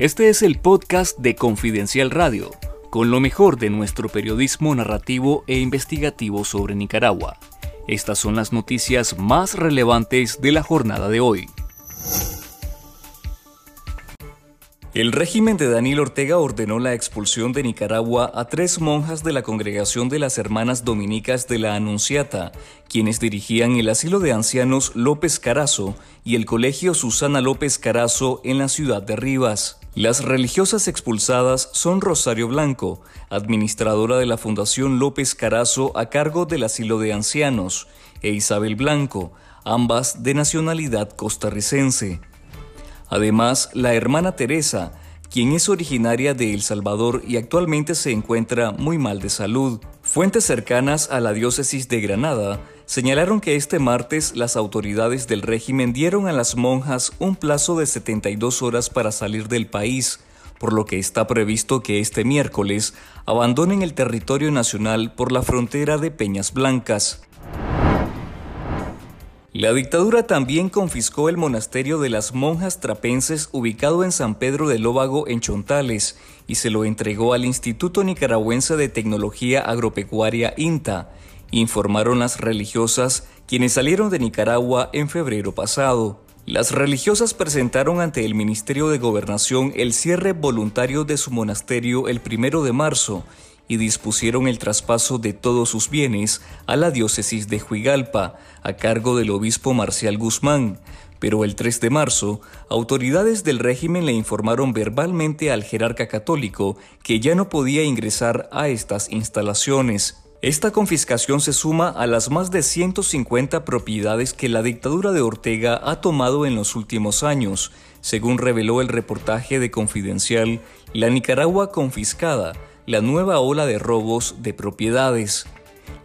Este es el podcast de Confidencial Radio, con lo mejor de nuestro periodismo narrativo e investigativo sobre Nicaragua. Estas son las noticias más relevantes de la jornada de hoy. El régimen de Daniel Ortega ordenó la expulsión de Nicaragua a tres monjas de la congregación de las Hermanas Dominicas de la Anunciata, quienes dirigían el asilo de ancianos López Carazo y el colegio Susana López Carazo en la ciudad de Rivas. Las religiosas expulsadas son Rosario Blanco, administradora de la Fundación López Carazo a cargo del asilo de ancianos, e Isabel Blanco, ambas de nacionalidad costarricense. Además, la hermana Teresa, quien es originaria de El Salvador y actualmente se encuentra muy mal de salud. Fuentes cercanas a la diócesis de Granada señalaron que este martes las autoridades del régimen dieron a las monjas un plazo de 72 horas para salir del país, por lo que está previsto que este miércoles abandonen el territorio nacional por la frontera de Peñas Blancas. La dictadura también confiscó el monasterio de las monjas trapenses ubicado en San Pedro de Lóvago en Chontales y se lo entregó al Instituto Nicaragüense de Tecnología Agropecuaria INTA, informaron las religiosas quienes salieron de Nicaragua en febrero pasado. Las religiosas presentaron ante el Ministerio de Gobernación el cierre voluntario de su monasterio el primero de marzo y dispusieron el traspaso de todos sus bienes a la diócesis de Huigalpa, a cargo del obispo Marcial Guzmán, pero el 3 de marzo, autoridades del régimen le informaron verbalmente al jerarca católico que ya no podía ingresar a estas instalaciones. Esta confiscación se suma a las más de 150 propiedades que la dictadura de Ortega ha tomado en los últimos años, según reveló el reportaje de Confidencial La Nicaragua confiscada, la nueva ola de robos de propiedades.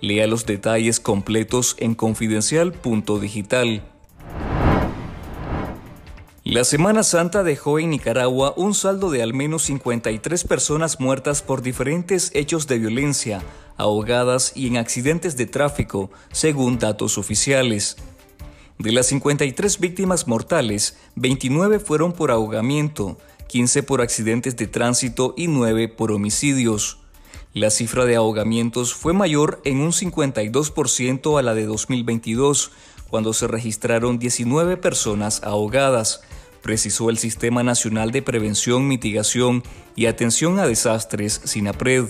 Lea los detalles completos en confidencial.digital. La Semana Santa dejó en Nicaragua un saldo de al menos 53 personas muertas por diferentes hechos de violencia, ahogadas y en accidentes de tráfico, según datos oficiales. De las 53 víctimas mortales, 29 fueron por ahogamiento, 15 por accidentes de tránsito y 9 por homicidios. La cifra de ahogamientos fue mayor en un 52% a la de 2022, cuando se registraron 19 personas ahogadas, precisó el Sistema Nacional de Prevención, Mitigación y Atención a Desastres, SINAPRED.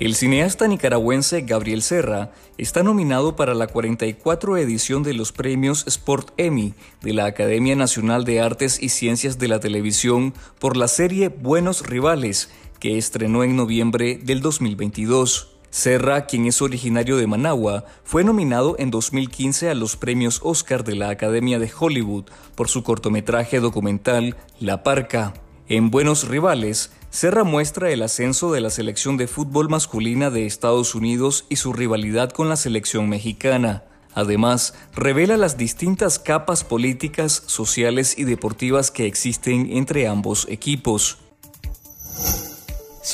El cineasta nicaragüense Gabriel Serra está nominado para la 44 edición de los premios Sport Emmy de la Academia Nacional de Artes y Ciencias de la Televisión por la serie Buenos Rivales, que estrenó en noviembre del 2022. Serra, quien es originario de Managua, fue nominado en 2015 a los premios Oscar de la Academia de Hollywood por su cortometraje documental La Parca. En Buenos Rivales, Serra muestra el ascenso de la selección de fútbol masculina de Estados Unidos y su rivalidad con la selección mexicana. Además, revela las distintas capas políticas, sociales y deportivas que existen entre ambos equipos.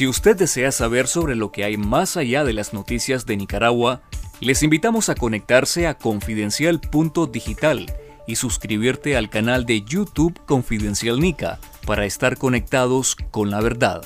Si usted desea saber sobre lo que hay más allá de las noticias de Nicaragua, les invitamos a conectarse a confidencial.digital y suscribirte al canal de YouTube Confidencial Nica para estar conectados con la verdad.